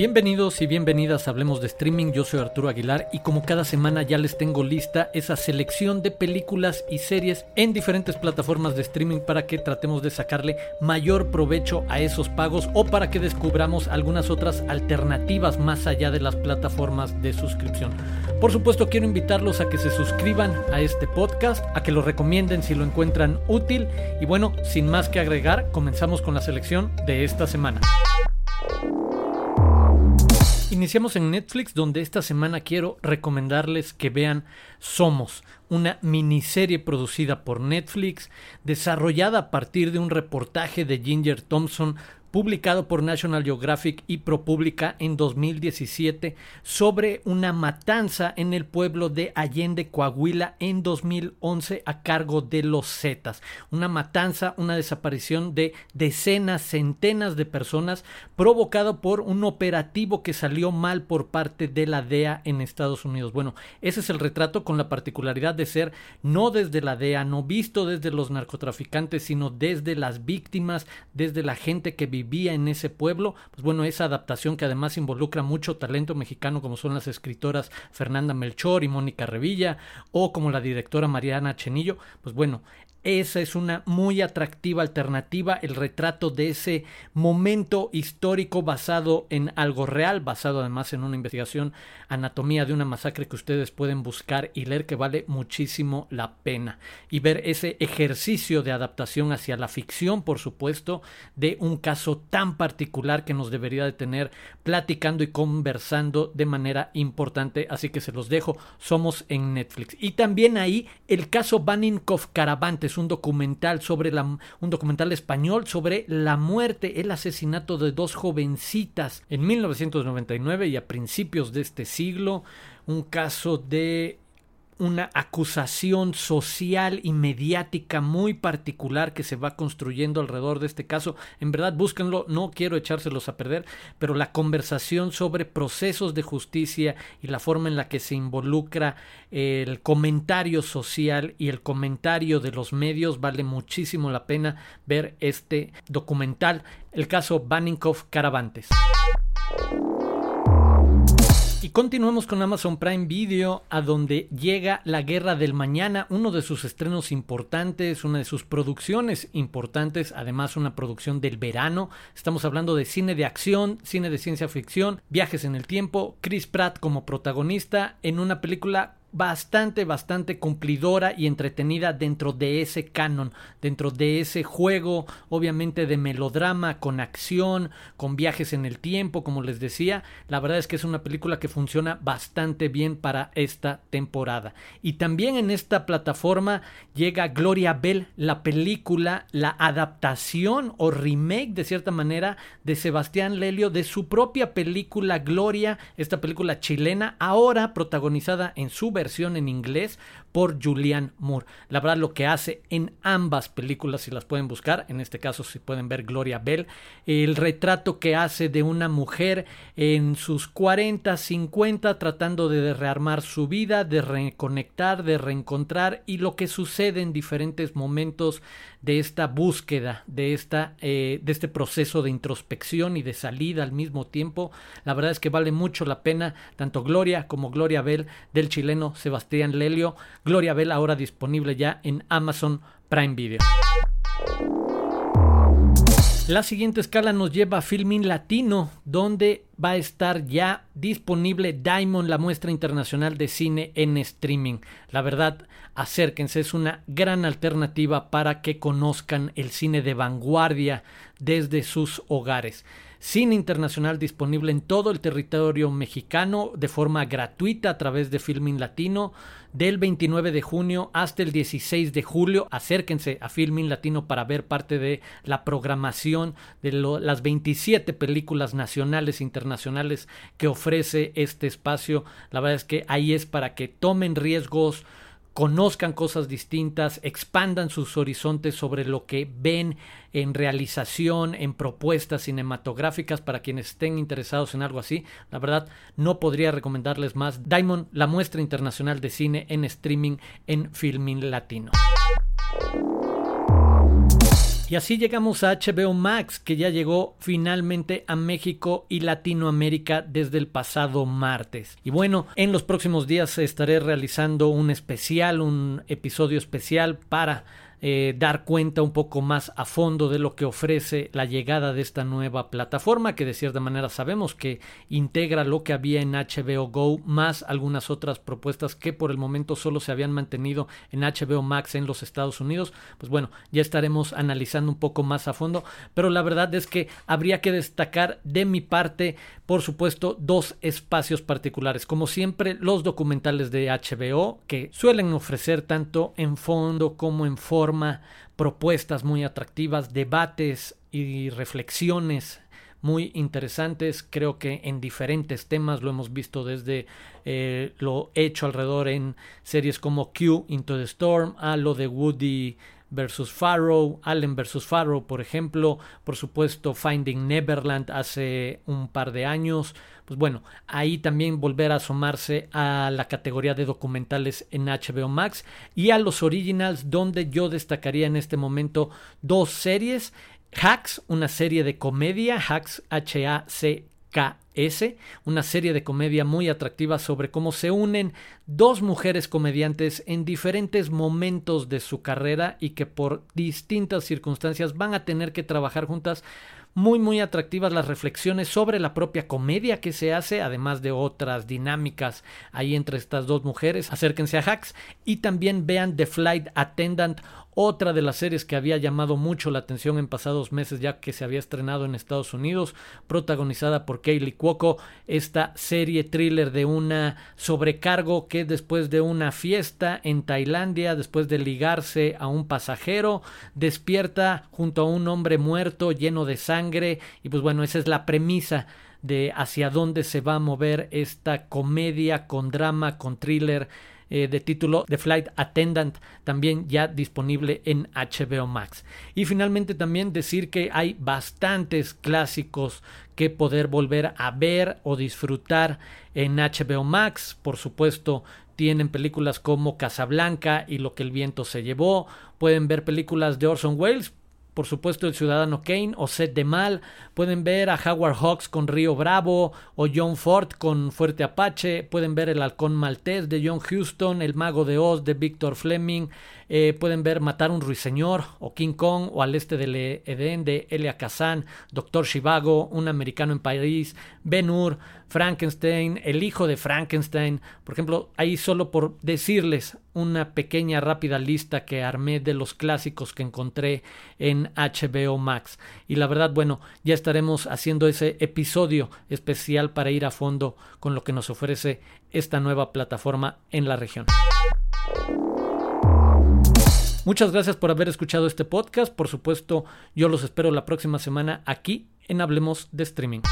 Bienvenidos y bienvenidas a Hablemos de Streaming, yo soy Arturo Aguilar y como cada semana ya les tengo lista esa selección de películas y series en diferentes plataformas de streaming para que tratemos de sacarle mayor provecho a esos pagos o para que descubramos algunas otras alternativas más allá de las plataformas de suscripción. Por supuesto quiero invitarlos a que se suscriban a este podcast, a que lo recomienden si lo encuentran útil y bueno, sin más que agregar, comenzamos con la selección de esta semana. Iniciamos en Netflix donde esta semana quiero recomendarles que vean Somos, una miniserie producida por Netflix, desarrollada a partir de un reportaje de Ginger Thompson publicado por National Geographic y ProPublica en 2017 sobre una matanza en el pueblo de Allende, Coahuila en 2011 a cargo de los Zetas. Una matanza, una desaparición de decenas, centenas de personas provocado por un operativo que salió mal por parte de la DEA en Estados Unidos. Bueno, ese es el retrato con la particularidad de ser no desde la DEA, no visto desde los narcotraficantes, sino desde las víctimas, desde la gente que vive vivía en ese pueblo, pues bueno, esa adaptación que además involucra mucho talento mexicano como son las escritoras Fernanda Melchor y Mónica Revilla o como la directora Mariana Chenillo, pues bueno, esa es una muy atractiva alternativa, el retrato de ese momento histórico basado en algo real, basado además en una investigación anatomía de una masacre que ustedes pueden buscar y leer que vale muchísimo la pena. Y ver ese ejercicio de adaptación hacia la ficción, por supuesto, de un caso tan particular que nos debería de tener platicando y conversando de manera importante. Así que se los dejo, somos en Netflix. Y también ahí el caso Baninkoff Caravantes un documental sobre la, un documental español sobre la muerte, el asesinato de dos jovencitas en 1999 y a principios de este siglo, un caso de una acusación social y mediática muy particular que se va construyendo alrededor de este caso. En verdad, búsquenlo, no quiero echárselos a perder, pero la conversación sobre procesos de justicia y la forma en la que se involucra el comentario social y el comentario de los medios vale muchísimo la pena ver este documental, el caso Baninkoff Caravantes. Y continuamos con Amazon Prime Video, a donde llega La Guerra del Mañana, uno de sus estrenos importantes, una de sus producciones importantes, además una producción del verano. Estamos hablando de cine de acción, cine de ciencia ficción, viajes en el tiempo, Chris Pratt como protagonista en una película bastante, bastante cumplidora y entretenida dentro de ese canon, dentro de ese juego, obviamente de melodrama, con acción, con viajes en el tiempo, como les decía. La verdad es que es una película que funciona bastante bien para esta temporada. Y también en esta plataforma llega Gloria Bell, la película, la adaptación o remake de cierta manera de Sebastián Lelio de su propia película Gloria, esta película chilena, ahora protagonizada en su versión en inglés por Julianne Moore. La verdad lo que hace en ambas películas, si las pueden buscar, en este caso si pueden ver Gloria Bell, el retrato que hace de una mujer en sus 40, 50 tratando de rearmar su vida, de reconectar, de reencontrar y lo que sucede en diferentes momentos de esta búsqueda, de, esta, eh, de este proceso de introspección y de salida al mismo tiempo. La verdad es que vale mucho la pena tanto Gloria como Gloria Bell del chileno Sebastián Lelio. Gloria Bell ahora disponible ya en Amazon Prime Video. La siguiente escala nos lleva a Filmin Latino, donde va a estar ya disponible Diamond, la muestra internacional de cine en streaming. La verdad, acérquense, es una gran alternativa para que conozcan el cine de vanguardia desde sus hogares cine internacional disponible en todo el territorio mexicano de forma gratuita a través de Filmin Latino del 29 de junio hasta el 16 de julio. Acérquense a Filmin Latino para ver parte de la programación de las 27 películas nacionales e internacionales que ofrece este espacio. La verdad es que ahí es para que tomen riesgos, conozcan cosas distintas, expandan sus horizontes sobre lo que ven en realización, en propuestas cinematográficas para quienes estén interesados en algo así. La verdad, no podría recomendarles más. Diamond, la muestra internacional de cine en streaming en Filming Latino. Y así llegamos a HBO Max, que ya llegó finalmente a México y Latinoamérica desde el pasado martes. Y bueno, en los próximos días estaré realizando un especial, un episodio especial para eh, dar cuenta un poco más a fondo de lo que ofrece la llegada de esta nueva plataforma que de cierta manera sabemos que integra lo que había en HBO Go más algunas otras propuestas que por el momento solo se habían mantenido en HBO Max en los Estados Unidos. Pues bueno, ya estaremos analizando un poco más a fondo, pero la verdad es que habría que destacar de mi parte, por supuesto, dos espacios particulares. Como siempre, los documentales de HBO que suelen ofrecer tanto en fondo como en forma propuestas muy atractivas, debates y reflexiones muy interesantes, creo que en diferentes temas, lo hemos visto desde eh, lo hecho alrededor en series como Q, Into the Storm, a lo de Woody versus Farrow, Allen versus Farrow, por ejemplo, por supuesto Finding Neverland hace un par de años, pues bueno, ahí también volver a asomarse a la categoría de documentales en HBO Max y a los originals donde yo destacaría en este momento dos series, Hacks, una serie de comedia, Hacks H-A-C KS, una serie de comedia muy atractiva sobre cómo se unen dos mujeres comediantes en diferentes momentos de su carrera y que por distintas circunstancias van a tener que trabajar juntas muy muy atractivas las reflexiones sobre la propia comedia que se hace, además de otras dinámicas ahí entre estas dos mujeres. Acérquense a Hacks y también vean The Flight Attendant, otra de las series que había llamado mucho la atención en pasados meses ya que se había estrenado en Estados Unidos, protagonizada por Kaylee Cuoco, esta serie thriller de una sobrecargo que después de una fiesta en Tailandia, después de ligarse a un pasajero, despierta junto a un hombre muerto lleno de sangre y pues bueno, esa es la premisa de hacia dónde se va a mover esta comedia con drama, con thriller eh, de título The Flight Attendant, también ya disponible en HBO Max. Y finalmente también decir que hay bastantes clásicos que poder volver a ver o disfrutar en HBO Max. Por supuesto, tienen películas como Casablanca y Lo que el viento se llevó. Pueden ver películas de Orson Welles, por supuesto el Ciudadano Kane o Seth de Mal, pueden ver a Howard Hawks con Río Bravo o John Ford con Fuerte Apache, pueden ver El Halcón Maltés de John Huston, El Mago de Oz de Victor Fleming, eh, pueden ver Matar un Ruiseñor o King Kong o Al Este del Edén de Elia Kazan, Doctor Shivago, Un Americano en París, Ben Hur, Frankenstein, El Hijo de Frankenstein. Por ejemplo, ahí solo por decirles una pequeña rápida lista que armé de los clásicos que encontré en HBO Max. Y la verdad, bueno, ya estaremos haciendo ese episodio especial para ir a fondo con lo que nos ofrece esta nueva plataforma en la región. Muchas gracias por haber escuchado este podcast. Por supuesto, yo los espero la próxima semana aquí en Hablemos de Streaming.